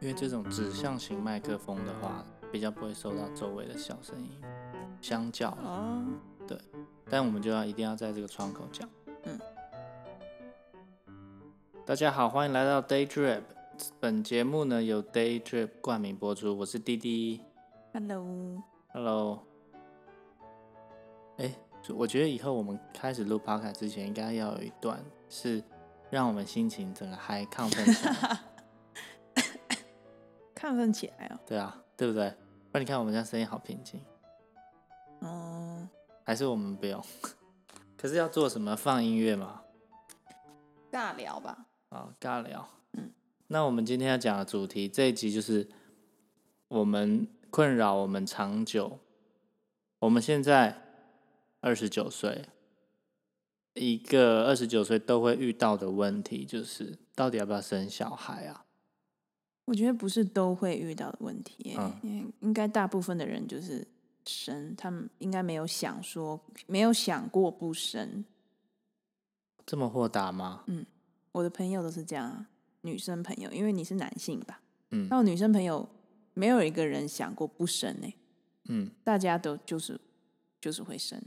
因为这种指向型麦克风的话，比较不会收到周围的小声音，相较啊，对，但我们就要一定要在这个窗口讲。嗯。大家好，欢迎来到 Day Drip。本节目呢由 Day Drip 冠名播出，我是滴滴。Hello，Hello。哎、我觉得以后我们开始录 Podcast 之前，应该要有一段是让我们心情整个嗨亢奋起来。亢奋起来哦。对啊，对不对？不然你看我们家声音好平静，哦，还是我们不用？可是要做什么？放音乐吗？尬聊吧。啊，尬聊。嗯，那我们今天要讲的主题，这一集就是我们困扰我们长久。我们现在二十九岁，一个二十九岁都会遇到的问题，就是到底要不要生小孩啊？我觉得不是都会遇到的问题耶，嗯因为应该大部分的人就是生，他们应该没有想说，没有想过不生。这么豁达吗？我的朋友都是这样啊，女生朋友，因为你是男性吧，嗯那我女生朋友没有一个人想过不生呢，嗯，大家都就是就是会生，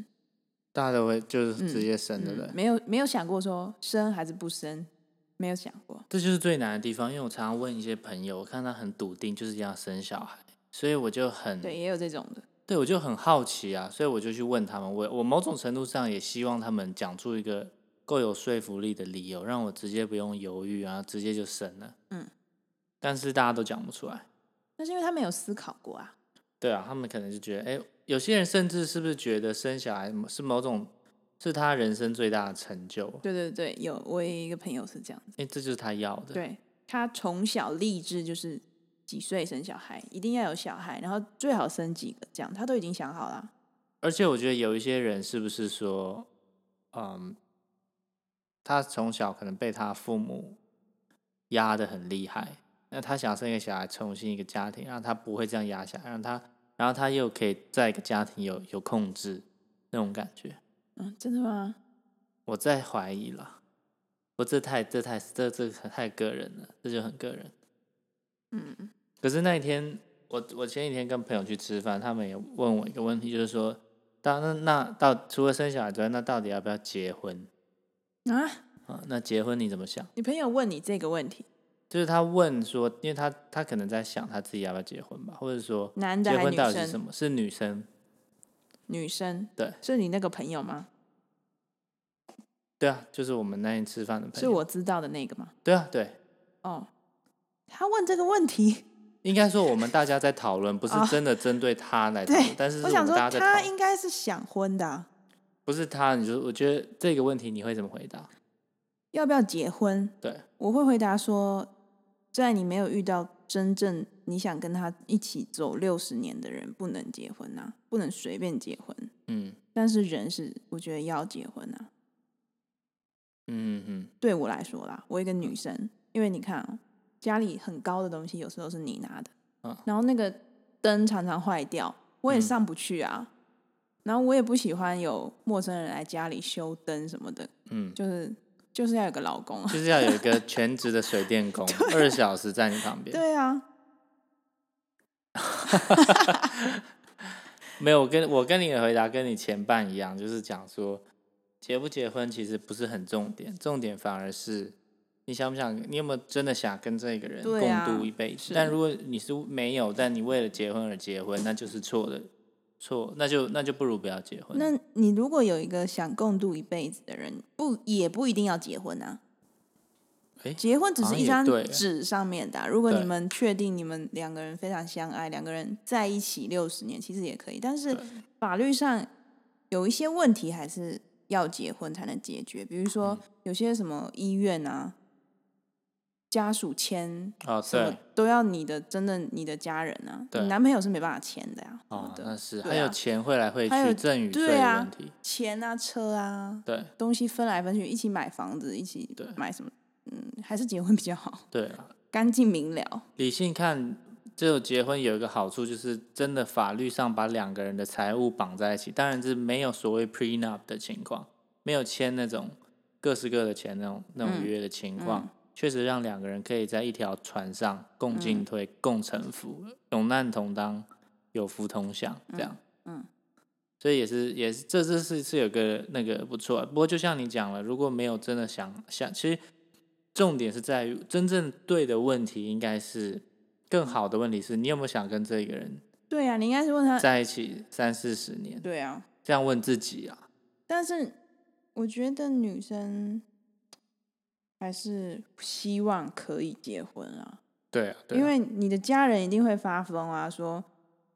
大家都会就是直接生，对不对？嗯没有没有想过说生还是不生，没有想过。这就是最难的地方，因为我常常问一些朋友，我看他很笃定就是要生小孩，所以我就很对，也有这种的。对我就很好奇啊，所以我就去问他们，我我某种程度上也希望他们讲出一个够有说服力的理由，让我直接不用犹豫啊，直接就生了。嗯，但是大家都讲不出来。那是因为他没有思考过啊。对啊，他们可能就觉得，哎，有些人甚至是不是觉得生小孩是某种是他人生最大的成就？对对对，有我有一个朋友是这样子，哎，这就是他要的。对他从小立志就是几岁生小孩，一定要有小孩，然后最好生几个，这样他都已经想好了。而且我觉得有一些人是不是说，嗯，他从小可能被他父母压得很厉害，那他想生一个小孩，重新一个家庭，让他不会这样压下，让他，然后他又可以在一个家庭有有控制那种感觉。嗯，真的吗？我在怀疑了，我，这太这太这这太个人了，这就很个人。嗯，可是那一天，我我前几天跟朋友去吃饭，他们也问我一个问题，就是说，到那那到除了生小孩之外，那到底要不要结婚啊，啊？那结婚你怎么想？你朋友问你这个问题，就是他问说，因为他他可能在想他自己要不要结婚吧，或者说男的结婚到底是什生？么？是女生？女生，对是你那个朋友吗？对啊，就是我们那天吃饭的朋友。是我知道的那个吗？对啊，对，哦，他问这个问题，应该说我们大家在讨论，不是哦真的针对他来讨论，对，但是是我想说他应该是想婚的啊、不是他。你就我觉得这个问题你会怎么回答？要不要结婚？对，我会回答说，在你没有遇到真正你想跟他一起走六十年的人，不能结婚啊，不能随便结婚。嗯但是人是，我觉得要结婚啊。嗯嗯对我来说啦，我一个女生，因为你看、哦，家里很高的东西，有时候是你拿的，嗯然后那个灯常常坏掉，我也嗯上不去啊。然后我也不喜欢有陌生人来家里修灯什么的，嗯，就是就是要有个老公啊。就是要有一个全职的水电工，二十小时在你旁边。对啊，没有，我跟我跟你的回答跟你前半一样，就是讲说结不结婚其实不是很重点，重点反而是你想不想，你有没有真的想跟这个人对啊共度一辈子？是但如果你是没有，但你为了结婚而结婚，那就是错的，错，那就那就不如不要结婚。那你如果有一个想共度一辈子的人，不也不一定要结婚啊。诶结婚只是一张纸上面的啊、如果你们确定你们两个人非常相爱，两个人在一起六十年，其实也可以。但是法律上有一些问题还是要结婚才能解决，比如说嗯。有些什么医院啊，家属签哦，什么对，都要你的真的你的家人啊，对。你男朋友是没办法签的呀、哦，那是啊。还有钱会来汇还有去，赠与对啊问题。钱啊、车啊，对。东西分来分去，一起买房子，一起买什么？嗯，还是结婚比较好，对啊，干净明了。理性看，只有结婚有一个好处，就是真的法律上把两个人的财务绑在一起。当然是没有所谓 prenup 的情况，没有签那种各式各的钱那种那种嗯约的情况，嗯确实让两个人可以在一条船上共嗯进退、共沉浮，有难同当，有福同享，这样。嗯所以也是也是这这是是有个那个不错，不过就像你讲了，如果没有真的想想，其实重点是在于真正对的问题，应该是更好的问题是你有没有想跟这个人对啊，你应该是问他，在一起三四十年，对啊，这样问自己啊。但是我觉得女生还是希望可以结婚啊，对啊，对啊因为你的家人一定会发疯啊，说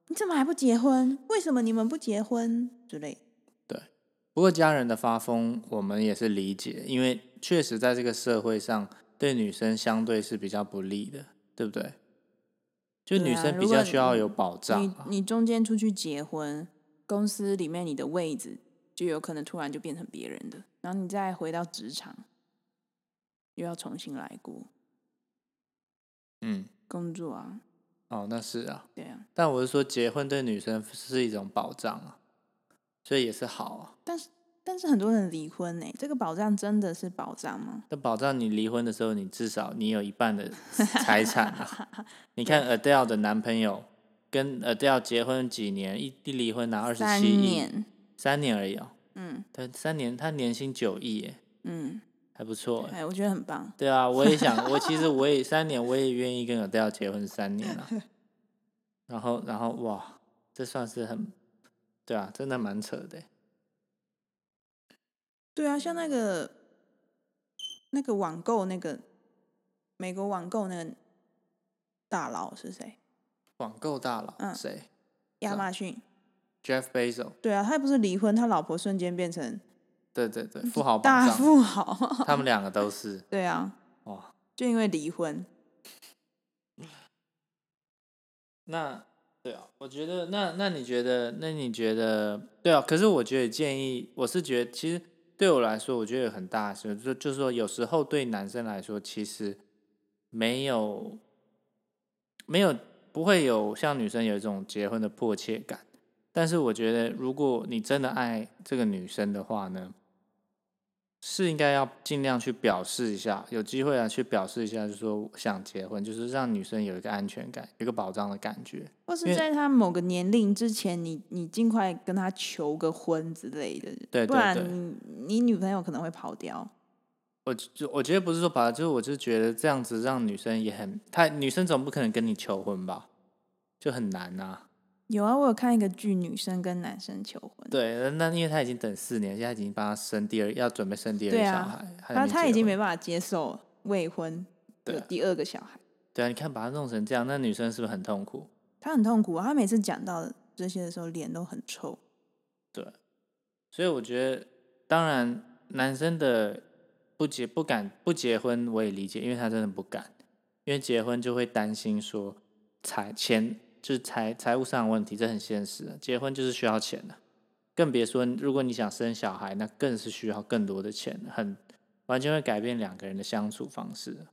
你怎么还不结婚？为什么你们不结婚之类的。不过家人的发疯，我们也是理解，因为确实在这个社会上，对女生相对是比较不利的，对不对？就女生比较需要有保障你啊。你中间出去结婚，公司里面你的位置就有可能突然就变成别人的，然后你再回到职场，又要重新来过嗯，工作啊，哦，那是啊。对啊。但我是说，结婚对女生是一种保障啊，所以也是好啊。但是但是很多人离婚呢、这个保障真的是保障吗？那保障你离婚的时候，你至少你有一半的财产啊。你看 Adele 的男朋友跟 Adele 结婚几年，一一离婚拿二十七亿，年，三年而已哦。嗯他三年，他年薪九亿耶，嗯，还不错哎。哎，我觉得很棒。对啊，我也想，我其实我也三年，我也愿意跟 Adele 结婚三年啊。然后，然后哇，这算是很，对啊，真的蛮扯的耶。对啊，像那个那个网购那个美国网购那个大佬是谁？网购大佬嗯谁亚马逊。？Jeff Bezos。对啊，他不是离婚，他老婆瞬间变成对对对，富豪大，富豪。他们两个都是对啊，哇。就因为离婚。那对啊，我觉得那那你觉得那你觉得对啊？可是我觉得建议，我是觉得其实对我来说，我觉得有很大的事，就就是说有时候对男生来说，其实没有没有不会有像女生有一种结婚的迫切感。但是我觉得，如果你真的爱这个女生的话呢，是应该要尽量去表示一下，有机会啊去表示一下，就是说想结婚，就是让女生有一个安全感，有一个保障的感觉。或是在她某个年龄之前，你你尽快跟她求个婚之类的，对不然对对你你女朋友可能会跑掉。我就我觉得不是说把，就是我就觉得这样子让女生也很，她女生总不可能跟你求婚吧，就很难啊。有啊，我有看一个剧，女生跟男生求婚，对，那因为他已经等四年，现在已经帮他生第二，要准备生第二个小孩，还然后他已经没办法接受未婚对啊有第二个小孩，对啊，你看把他弄成这样，那女生是不是很痛苦？他很痛苦啊。他每次讲到这些的时候，脸都很臭。所以我觉得，当然男生的不结不敢不结婚，我也理解，因为他真的不敢，因为结婚就会担心说财钱就是财财务上的问题，这很现实的。结婚就是需要钱的，更别说如果你想生小孩，那更是需要更多的钱，很完全会改变两个人的相处方式。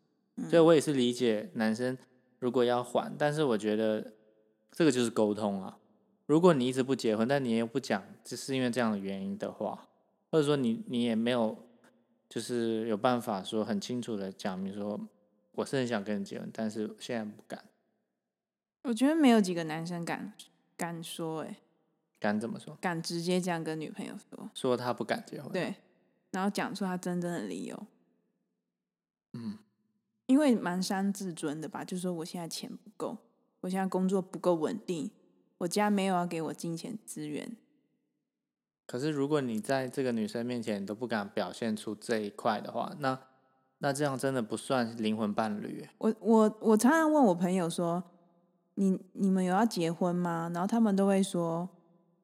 所以我也是理解男生如果要还，但是我觉得这个就是沟通啊。如果你一直不结婚，但你又不讲，只是因为这样的原因的话，或者说你你也没有就是有办法说很清楚的讲明说，我是很想跟你结婚，但是现在不敢，我觉得没有几个男生敢敢说、欸，哎，敢怎么说？敢直接这样跟女朋友说，说他不敢结婚，，对，然后讲出他真正的理由，嗯，因为蛮伤自尊的吧，就是说我现在钱不够，我现在工作不够稳定，我家没有要给我金钱资源，可是如果你在这个女生面前你都不敢表现出这一块的话，那那这样真的不算灵魂伴侣耶。我我我常常问我朋友说，你你们有要结婚吗？然后他们都会说，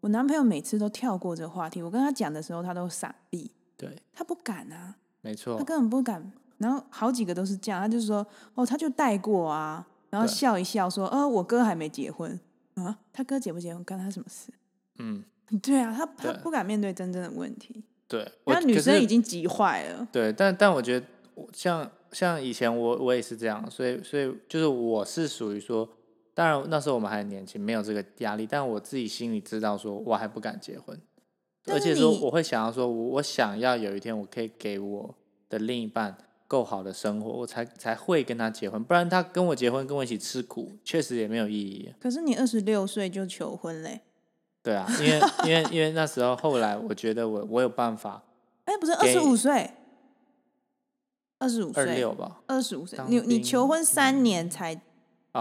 我男朋友每次都跳过这个话题，我跟他讲的时候他都闪避，对，他不敢啊，没错他，根本不敢。然后好几个都是这样，他就说，哦，他就带过啊，然后笑一笑说，呃，我哥还没结婚啊，他哥结不结婚关他什么事？嗯，对啊，他他不敢面对真正的问题，对。我那女生已经急坏了，对，但但我觉得我像像以前我我也是这样，所以所以就是我是属于说，当然那时候我们还年轻，没有这个压力，但我自己心里知道说我还不敢结婚，而且说我会想要说我我想要有一天我可以给我的另一半够好的生活，我才才会跟他结婚。不然他跟我结婚，跟我一起吃苦，确实也没有意义。可是你二十六岁就求婚嘞？对啊，因为因为因为那时候后来我觉得我我有办法，哎，不是二十五岁，二十五岁，二六吧，二十五岁，你你求婚三年才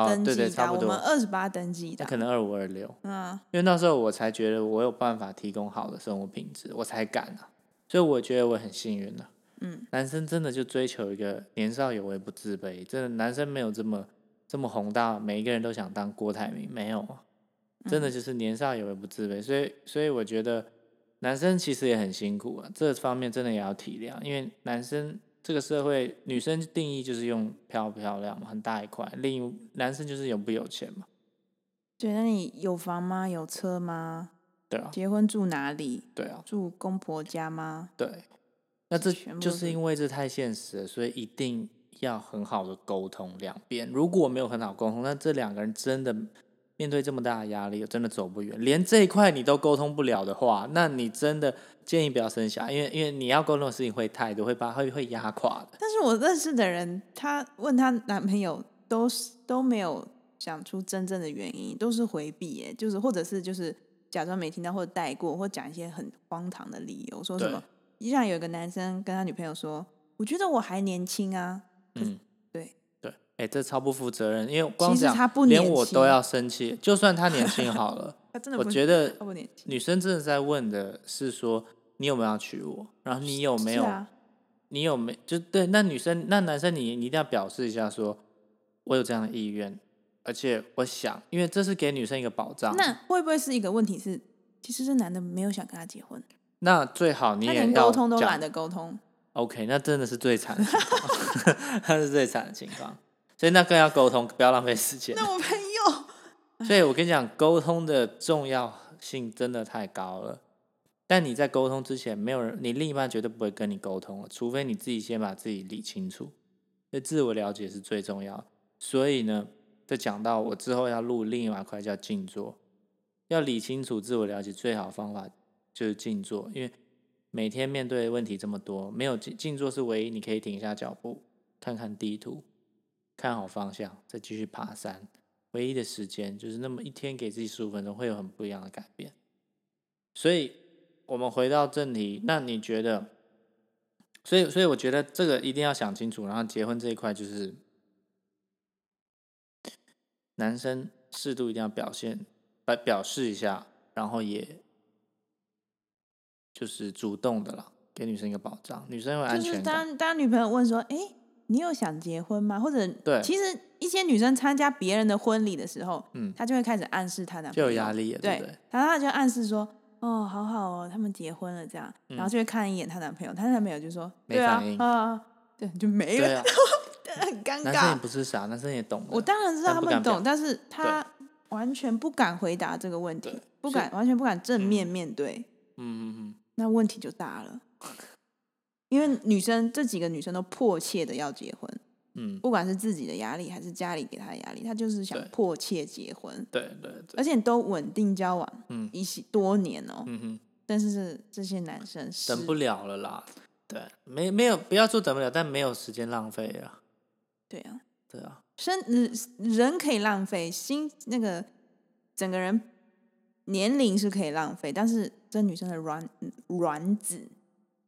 登记的，我们二十八登记的，可能二五二六，嗯，因为那时候我才觉得我有办法提供好的生活品质，我才敢啊，所以我觉得我很幸运的。嗯，男生真的就追求一个年少有为不自卑，真的男生没有这么这么宏大，每一个人都想当郭台铭，没有啊。真的就是年少有为不自卑，所以所以我觉得男生其实也很辛苦啊，这方面真的也要体谅，因为男生这个社会女生定义就是用漂不漂亮嘛，很大一块，另男生就是有不有钱嘛。对，那你有房吗？有车吗？对啊。结婚住哪里？对啊。住公婆家吗？对。那这就是因为这太现实了，所以一定要很好的沟通两边。如果没有很好沟通，那这两个人真的。面对这么大的压力，真的走不远。连这一块你都沟通不了的话，那你真的建议不要生小孩，因为因为你要沟通的事情会太多，会把会会压垮的。但是我认识的人，她问她男朋友，都是都没有想出真正的原因，都是回避，耶，就是或者是就是假装没听到，或者带过，或讲一些很荒唐的理由，说什么。依然有一个男生跟他女朋友说：“我觉得我还年轻啊。”嗯。哎，这超不负责任，因为光讲连我都要生气。就算他年轻好了，我觉得女生真的在问的是说你有没有要娶我，然后你有没有，你有没就对？那女生那男生你你一定要表示一下，说我有这样的意愿，而且我想，因为这是给女生一个保障。那会不会是一个问题？是其实这男的没有想跟他结婚，那最好你也连沟通都懒得沟通。OK，那真的是最惨的情况，那是最惨的情况。所以那更要沟通，不要浪费时间。那我朋友，所以我跟你讲，沟通的重要性真的太高了。但你在沟通之前，没有人，你另一半绝对不会跟你沟通了，除非你自己先把自己理清楚。所以自我了解是最重要。所以呢，在讲到我之后要录另外一块叫静坐，要理清楚自我了解最好方法就是静坐，因为每天面对问题这么多，没有静静坐是唯一你可以停下脚步，看看地图。看好方向，再继续爬山。唯一的时间就是那么一天，给自己十五分钟，会有很不一样的改变。所以，我们回到正题，那你觉得？所以，所以我觉得这个一定要想清楚。然后，结婚这一块就是男生适度一定要表现，表表示一下，然后也就是主动的啦，给女生一个保障，女生会安全感。当当女朋友问说：“哎。”你有想结婚吗？或者，对，其实一些女生参加别人的婚礼的时候，嗯，她就会开始暗示她男朋友，就有压力，对对？然后她就暗示说：“哦，好好哦，他们结婚了这样。”然后就会看一眼她男朋友，她男朋友就说：“没反应啊，对，就没了，很尴尬。”男生也不是傻，男生也懂。我当然知道他们懂，但是他完全不敢回答这个问题，不敢，完全不敢正面面对。嗯嗯嗯，那问题就大了。因为女生这几个女生都迫切的要结婚，嗯，不管是自己的压力还是家里给她的压力，她就是想迫切结婚，对对，而且都稳定交往，嗯，一起多年哦，嗯哼，但是这些男生等不了了啦，对，没没有不要说等不了，但没有时间浪费啊，对啊，对啊，生人可以浪费，心那个整个人年龄是可以浪费，但是这女生的卵卵子，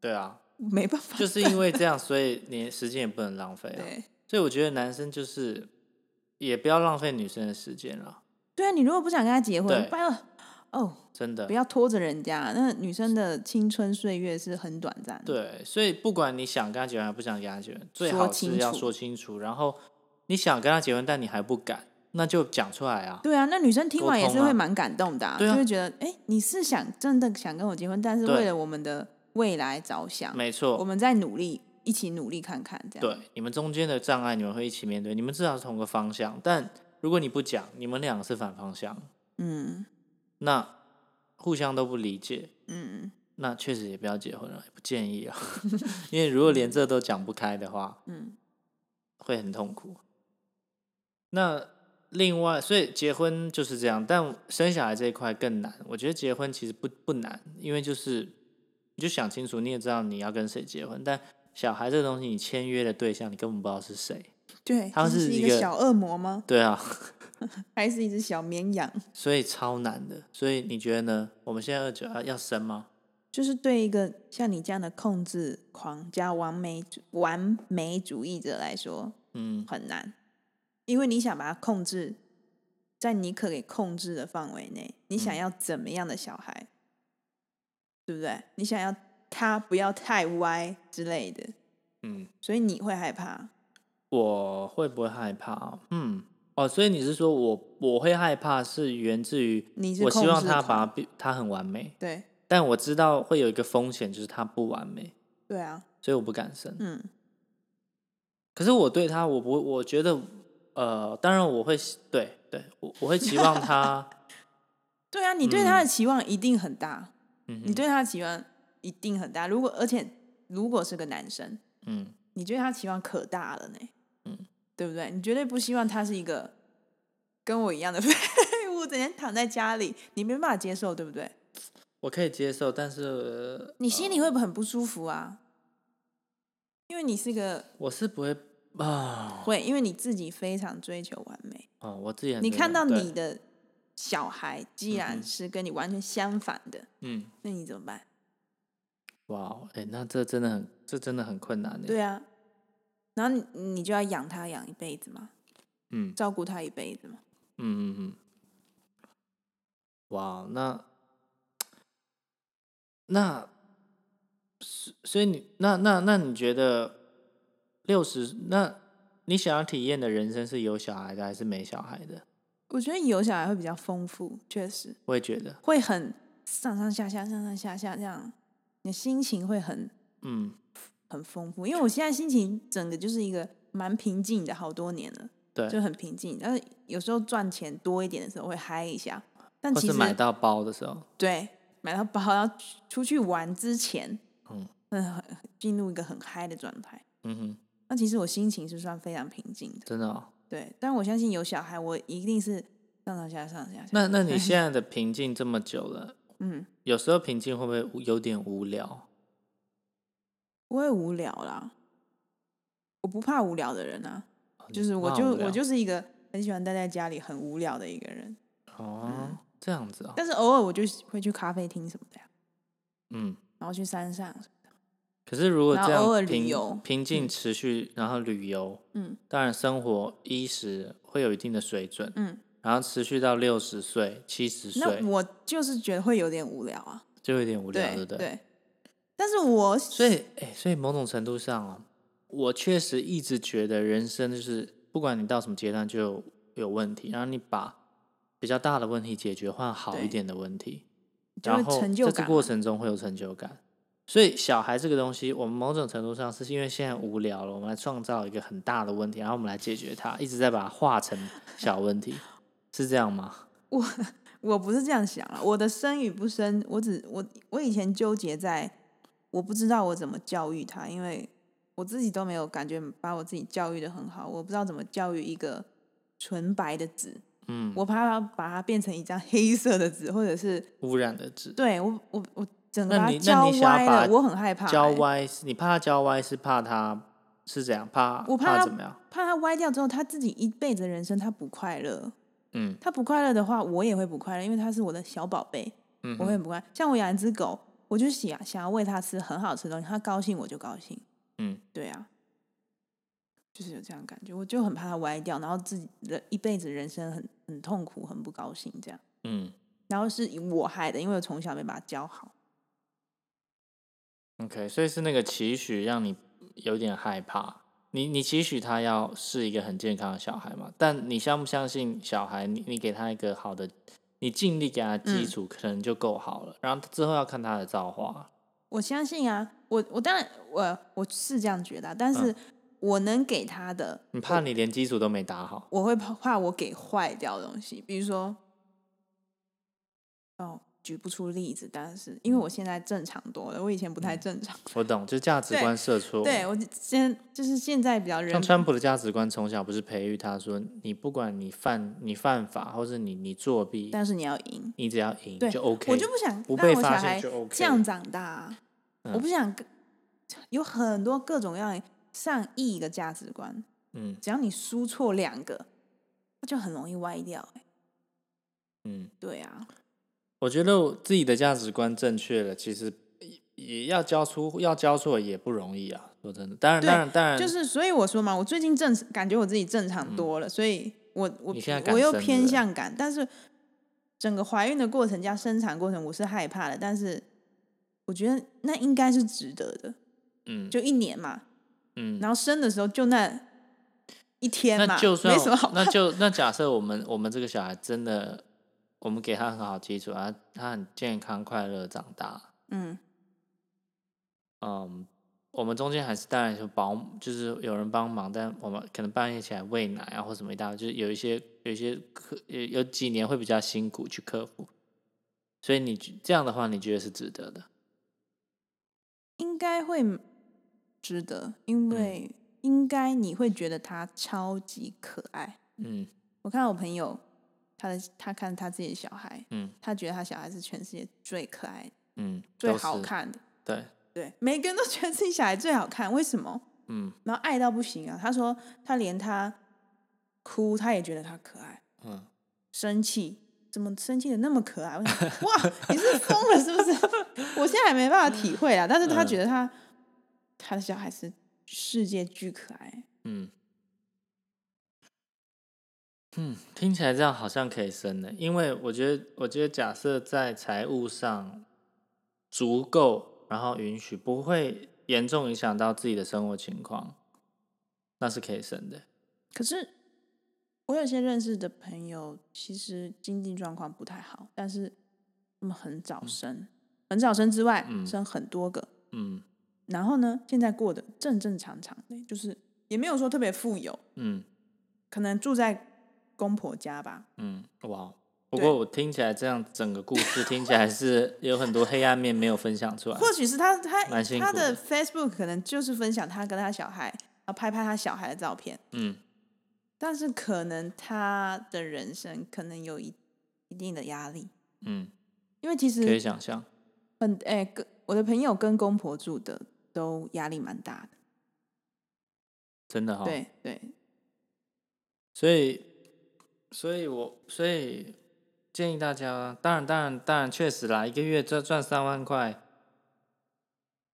对啊。没办法，就是因为这样，所以你时间也不能浪费啊。对，所以我觉得男生就是也不要浪费女生的时间了。对啊，你如果不想跟他结婚，不要哦，真的不要拖着人家。那女生的青春岁月是很短暂。对，所以不管你想跟他结婚，还不想跟他结婚，最好是要说清楚。然后你想跟他结婚，但你还不敢，那就讲出来啊。对啊，那女生听完也是会蛮感动的，就会觉得，哎，你是想真的想跟我结婚，但是为了我们的。未来着想，没错，我们在努力，一起努力看看，这样。对，你们中间的障碍，你们会一起面对，你们至少是同个方向。但如果你不讲，你们两个是反方向，嗯，那互相都不理解，嗯，那确实也不要结婚了，不建议啊，因为如果连这都讲不开的话，嗯，会很痛苦。那另外，所以结婚就是这样，但生小孩这一块更难。我觉得结婚其实不不难，因为就是。你就想清楚，你也知道你要跟谁结婚，但小孩这个东西，你签约的对象你根本不知道是谁。对，他这是是一个小恶魔吗？对啊，还是一只小绵羊？所以超难的。所以你觉得呢？我们现在二九要要生吗？就是对一个像你这样的控制狂加完美主完美主义者来说嗯很难，因为你想把它控制在你可给控制的范围内，你想嗯要怎么样的小孩，对不对？你想要他不要太歪之类的，嗯，所以你会害怕。我会不会害怕啊？嗯，哦，所以你是说我我会害怕是源自于你是我希望他把他很完美，对。但我知道会有一个风险，就是他不完美，对啊，所以我不敢生。嗯，可是我对他，我不，我觉得，呃，当然我会希对对，我我会期望他，对啊，你对他的期望一定很大，嗯你对他的期望一定很大。如果而且如果是个男生，嗯你对他期望可大了呢，嗯，对不对？你绝对不希望他是一个跟我一样的 废物，整天躺在家里，你没办法接受，对不对？我可以接受，但是、呃你心里会不会很不舒服啊？因为你是个我是不会啊，会，因为你自己非常追求完美，哦，我自己很你看到你的小孩既然是跟你完全相反的，嗯，那你怎么办？哇，哎、那这真的很，这真的很困难的，对啊，然后你你就要养他养一辈子嘛，嗯照顾他一辈子嘛。嗯嗯嗯，哇，那那，所所以你那那那你觉得六十？那你想要体验的人生是有小孩的还是没小孩的？我觉得有小孩会比较丰富，确实我也觉得，会很上上下下、上上下下这样，你的心情会很嗯，很丰富。因为我现在心情整个就是一个蛮平静的，好多年了，对，就很平静。但是有时候赚钱多一点的时候会嗨一下，但其实是买到包的时候，对买到包要出去玩之前，嗯嗯，进入一个很嗨的状态。嗯哼，那其实我心情是算非常平静的，真的哦。对。但我相信有小孩，我一定是上上下下、上上下下。那那 你现在的平静这么久了，嗯，有时候平静会不会有点无聊？不会无聊啦。我不怕无聊的人啊，就是我就我就是一个很喜欢待在家里很无聊的一个人，哦，这样子哦，但是偶尔我就会去咖啡厅什么的呀，嗯。然后去山上，可是如果这样平平静持续，然后旅游，嗯当然生活衣食会有一定的水准，嗯，然后持续到六十岁、七十岁，那我就是觉得会有点无聊啊，就有点无聊，对对不对？对。但是我所以，哎、所以某种程度上啊，我确实一直觉得人生就是，不管你到什么阶段就有有问题，然后你把比较大的问题解决，换好一点的问题，然后在这过程中会有成就感。所以小孩这个东西，我们某种程度上是因为现在无聊了，我们来创造一个很大的问题，然后我们来解决它，一直在把它化成小问题，是这样吗？我我不是这样想啊，我的生与不生，我只我我以前纠结在我不知道我怎么教育他，因为我自己都没有感觉把我自己教育的很好，我不知道怎么教育一个纯白的纸，嗯，我怕它把它变成一张黑色的纸，或者是污染的纸，对我我我整个教歪了，把我很害怕、教欸歪是，你怕他教歪是怕他是怎样？怕我怕他怎么样？怕他歪掉之后，他自己一辈子人生他不快乐。嗯他不快乐的话，我也会不快乐，因为他是我的小宝贝，嗯，我会很不快。像我养一只狗，我就想想要喂它吃很好吃的东西，它高兴我就高兴。嗯对啊，就是有这样的感觉，我就很怕它歪掉，然后自己的一辈子人生很很痛苦，很不高兴这样。嗯然后是我害的，因为我从小没把它教好。，OK，所以是那个期许让你有点害怕。你你期许他要是一个很健康的小孩嘛？但你相不相信小孩？你你给他一个好的，你尽力给他基嗯础，可能就够好了。然后之后要看他的造化。我相信啊，我我当然我我是这样觉得啊、但是我能给他的，你怕你连基础都没打好，我会怕怕我给坏掉的东西，比如说，哦，举不出例子，但是因为我现在正常多了，我以前不太正常。我懂，就价值对观设错。对我现就是现在比较人像川普的价值观，从小不是培育他说，你不管你犯你犯法，或是你你作弊，但是你要赢，你只要赢对就 OK。我就不想不被发现就 OK 这样长大啊、嗯我不想有很多各种各样上亿个价值观，嗯只要你输错两个，那就很容易歪掉、欸。嗯，对啊，我觉得我自己的价值观正确了，其实也也要教出要教错也不容易啊。说真的，当然对当然当然，就是所以我说嘛，我最近正感觉我自己正常多了，所以我我我又偏向感，但是整个怀孕的过程加生产过程，我是害怕的，但是我觉得那应该是值得的，嗯就一年嘛，嗯，然后生的时候就那一天嘛，那就算没什么好那就那假设我们我们这个小孩真的，我们给他很好基础，啊他很健康快乐长大，嗯。嗯，我们中间还是当然就保，就是有人帮忙，但我们可能半夜起来喂奶啊或什么一大堆，就是有一些有一些克有有几年会比较辛苦去克服，所以你觉这样的话，你觉得是值得的？应该会值得，嗯因为应该你会觉得他超级可爱。嗯。我看到我朋友，他的他看他自己的小孩，嗯他觉得他小孩是全世界最可爱、嗯，最，好看的。对，对，每个人都觉得自己小孩最好看，为什么？嗯然后爱到不行啊！他说他连他哭，他也觉得他可爱，嗯，生气怎么生气的那么可爱？我想哇，你是疯了是不是？我现在还没办法体会啊，但是他嗯觉得他、他的小孩是世界巨可爱。嗯，嗯，听起来这样好像可以生的，因为我觉得，我觉得假设在财务上足够，然后允许，不会严重影响到自己的生活情况，那是可以生的。可是我有些认识的朋友，其实经济状况不太好，但是他们很早生，很早生之外，嗯。生很多个，嗯。然后呢，现在过得正正常常的，就是也没有说特别富有，嗯。可能住在公婆家吧。嗯，哇！不对过我听起来这样整个故事听起来是有很多黑暗面没有分享出来。或许是他他他的。的 Facebook 可能就是分享他跟他小孩，然后拍拍他小孩的照片，嗯。但是可能他的人生可能有一一定的压力，嗯，因为其实可以想象。很哎、跟我的朋友跟公婆住的都压力蛮大的，真的哈、对对，所以，所以我所以建议大家，当然，当然，当然，确实啦，一个月赚赚三万块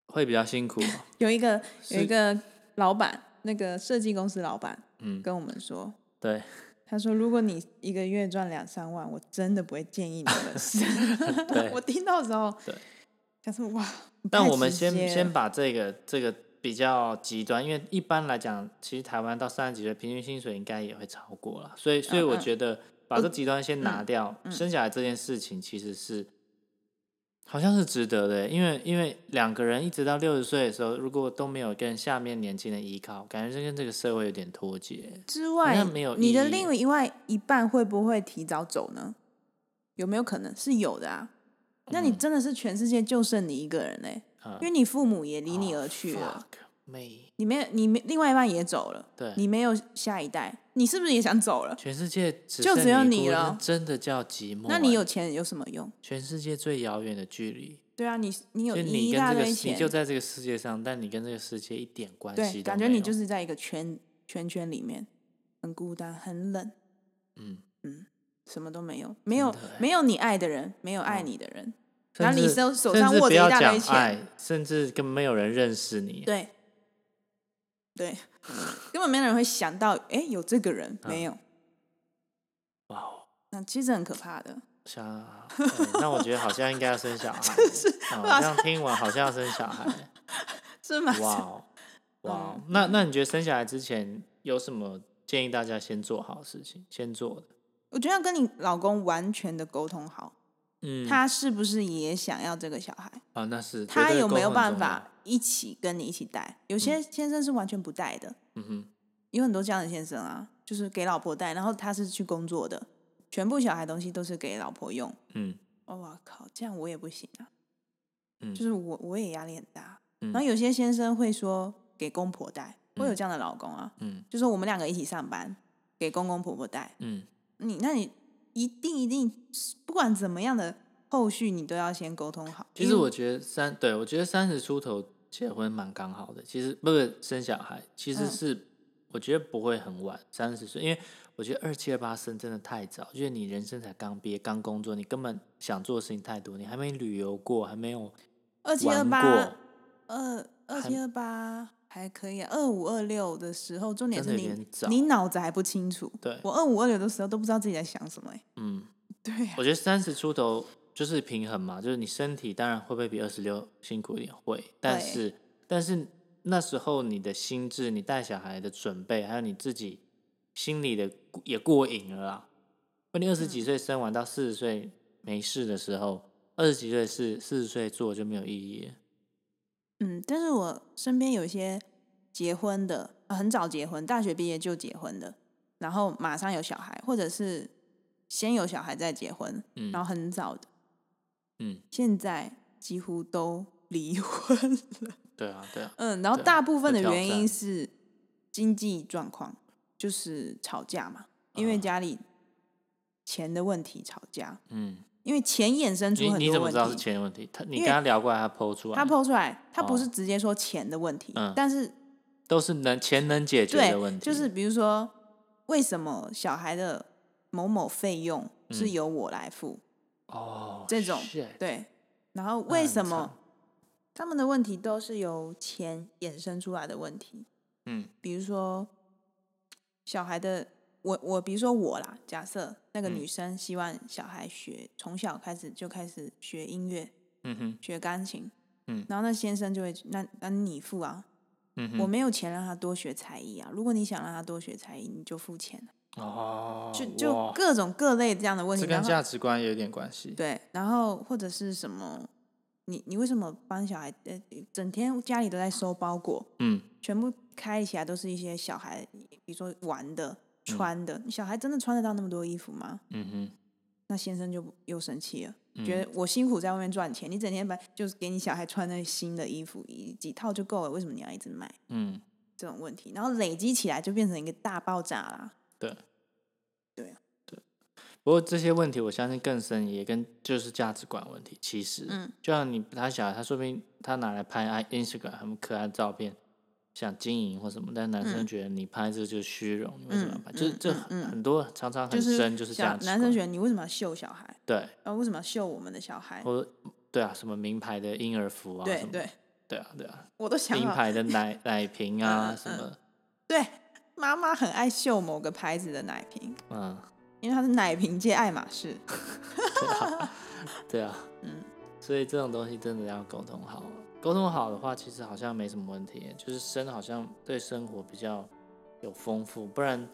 会比较辛苦嘛。有一个有一个老板，那个设计公司老板嗯，跟我们说，对，他说：“如果你一个月赚两三万，我真的不会建议你们生。对”我听到的时候，对，他说：“哇！”但我们先先把这个这个比较极端，因为一般来讲，其实台湾到三十几岁平均薪水应该也会超过了，所以所以我觉得把这极端先拿掉，嗯生下来这件事情其实是好像是值得的，因为因为两个人一直到六十岁的时候，如果都没有跟下面年轻人依靠，感觉这跟这个社会有点脱节。之外像没有，你的另外一半会不会提早走呢？有没有可能？是有的啊？那你真的是全世界就剩你一个人嘞、嗯因为你父母也离你哦而去了，fuck 你没有，你没另外一半也走了，对。你没有下一代，你是不是也想走了？全世界只就只有你了。真的叫寂寞欸。那你有钱有什么用？全世界最遥远的距离，对啊，你你有你一跟这个世大堆钱，你就在这个世界上，但你跟这个世界一点关对，系都没有。感觉你就是在一个圈圈圈里面，很孤单，很冷，嗯，什么都没有，没有没有你爱的人，没有爱你的人，然后你手手上握一大堆钱爱，甚至根本没有人认识你。对，对，根本没有人会想到，哎，有这个人嗯没有？哇哦，那其实很可怕的。像，哎那我觉得好像应该要生小孩。哦马这样听完好像要生小孩。是吗？哇哦，哇那那你觉得生小孩之前有什么建议大家先做好的事情？先做的？我觉得要跟你老公完全的沟通好，嗯，他是不是也想要这个小孩？啊，那是他有没有办？法一起跟你一起带？有些先生是完全不带的，嗯哼，有很多这样的先生啊，就是给老婆带，然后他是去工作的，全部小孩东西都是给老婆用。嗯哦，我靠，这样我也不行啊，嗯就是我我也压力很大。嗯然后有些先生会说给公婆带，会有嗯这样的老公啊，嗯就说我们两个一起上班，给公公婆婆带。嗯你那你一定一定不管怎么样的后续，你都要先沟通好。其实我觉得三，对我觉得三十出头结婚蛮刚好的，其实不是生小孩，其实嗯是、我觉得不会很晚，三十岁，因为我觉得二七二八生真的太早，因为你人生才刚毕业、刚工作，你根本想做的事情太多，你还没旅游过，还没有二七二玩八过，二二还七二八还可以啊，二五二六的时候，重点是你你脑子还不清楚。对，我二五二六的时候都不知道自己在想什么、欸，嗯，对啊，我觉得三十出头就是平衡嘛，就是你身体当然会不会比二十六辛苦一点会，但是但是那时候你的心智、你带小孩的准备，还有你自己心里的也过瘾了啦。那你二十几岁生完到四十岁没事的时候，二十几岁是四十岁做就没有意义了。嗯，但是我身边有一些结婚的，呃很早结婚，大学毕业就结婚的，然后马上有小孩，或者是先有小孩再结婚，嗯。然后很早的，嗯，现在几乎都离婚了。对啊，对啊，嗯，然后大部分的原因是经济状况，就是吵架嘛，因为啊家里钱的问题吵架，嗯，因为钱衍生出你很你怎么知道是多问题。钱的问题？他你跟他聊过来，他剖出来，他剖出来，他不哦是直接说钱的问题，嗯但是都是能钱能解决的问，题，就是比如说，为什么小孩的某某费用是嗯由我来付？哦这种对，然后为什么他们的问题都是由钱衍生出来的问题？嗯比如说小孩的，我我比如说我啦，假设那个嗯。女生希望小孩学从小开始就开始学音乐、嗯哼学钢琴，嗯。然后那先生就会那那你付啊，嗯哼，我没有钱让他多学才艺啊，如果你想让他多学才艺，你就付钱啊哦，就就各种各类这样的问题，这跟价值观也有点关系。对，然后或者是什么，你你为什么帮小孩呃整天家里都在收包裹，嗯。全部开起来都是一些小孩，比如说玩的、嗯穿的，小孩真的穿得到那么多衣服吗？嗯哼，那先生就又生气了，嗯觉得我辛苦在外面赚钱，你整天把就是给你小孩穿那新的衣服，一几套就够了，为什么你要一直买？嗯，这种问题，然后累积起来就变成一个大爆炸啦。对对啊对。不过这些问题，我相信更深也跟就是价值观问题。其实，嗯，就像你他小孩，他说不定他拿来拍 i Instagram 很可爱的照片，想经营或什么，但男生嗯觉得你拍这就是虚荣，你为什么要拍？嗯就是这很多常常很就是深，就是小价值观。男生觉得你为什么要秀小孩？对，啊，为什么要秀我们的小孩？或者对啊，什么名牌的婴儿服啊，什么对对，对啊对啊，我都想名牌的奶 奶瓶啊什么，对，妈妈很爱秀某个牌子的奶瓶，嗯，因为它是奶瓶界爱马仕。对啊，对啊，嗯，所以这种东西真的要沟通好。沟通好的话，其实好像没什么问题，就是生好像对生活比较有丰富，不然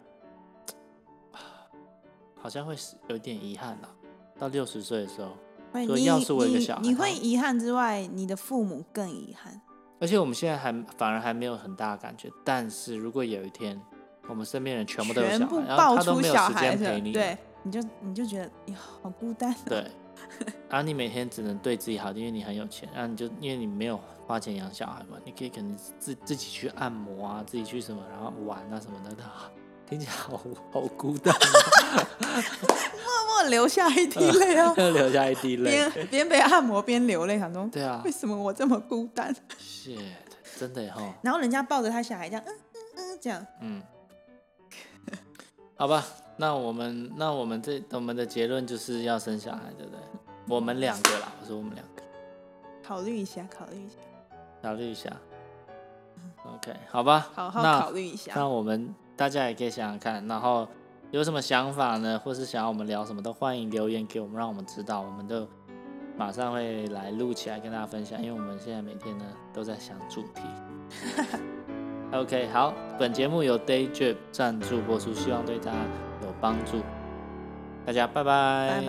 好像会是有一点遗憾啦。到六十岁的时候，所以要是我有一个小孩你会遗憾之外，你的父母更遗憾。而且我们现在还反而还没有很大的感觉，但是如果有一天我们身边人全部都有小孩，然后爆他都没有时间陪你，对，你就你就觉得呀，好孤单、哦。对，然 后你每天只能对自己好，因为你很有钱，然后你就因为你没有花钱养小孩嘛，你可以可能自自己去按摩啊，自己去什么，然后玩啊什么的，啊 听起来好好孤单、啊，默默流下一滴泪哦，又流下一滴泪。边边被按摩边流泪，想说对啊。为什么我这么孤单？，shit，真的哈，然后人家抱着他小孩这样，嗯嗯嗯，这样，嗯，好吧，那我们那我们这我们的结论就是要生小孩，对不对？我们两个啦，我说我们两个，考虑一下，考虑一下，考虑一下。OK，好吧，好好考虑一下。那我们大家也可以想想看，然后有什么想法呢，或是想要我们聊什么，都欢迎留言给我们，让我们知道，我们都马上会来录起来跟大家分享，因为我们现在每天呢都在想主题。OK，好，本节目由 Day Drip 赞助播出，希望对大家有帮助。大家拜拜，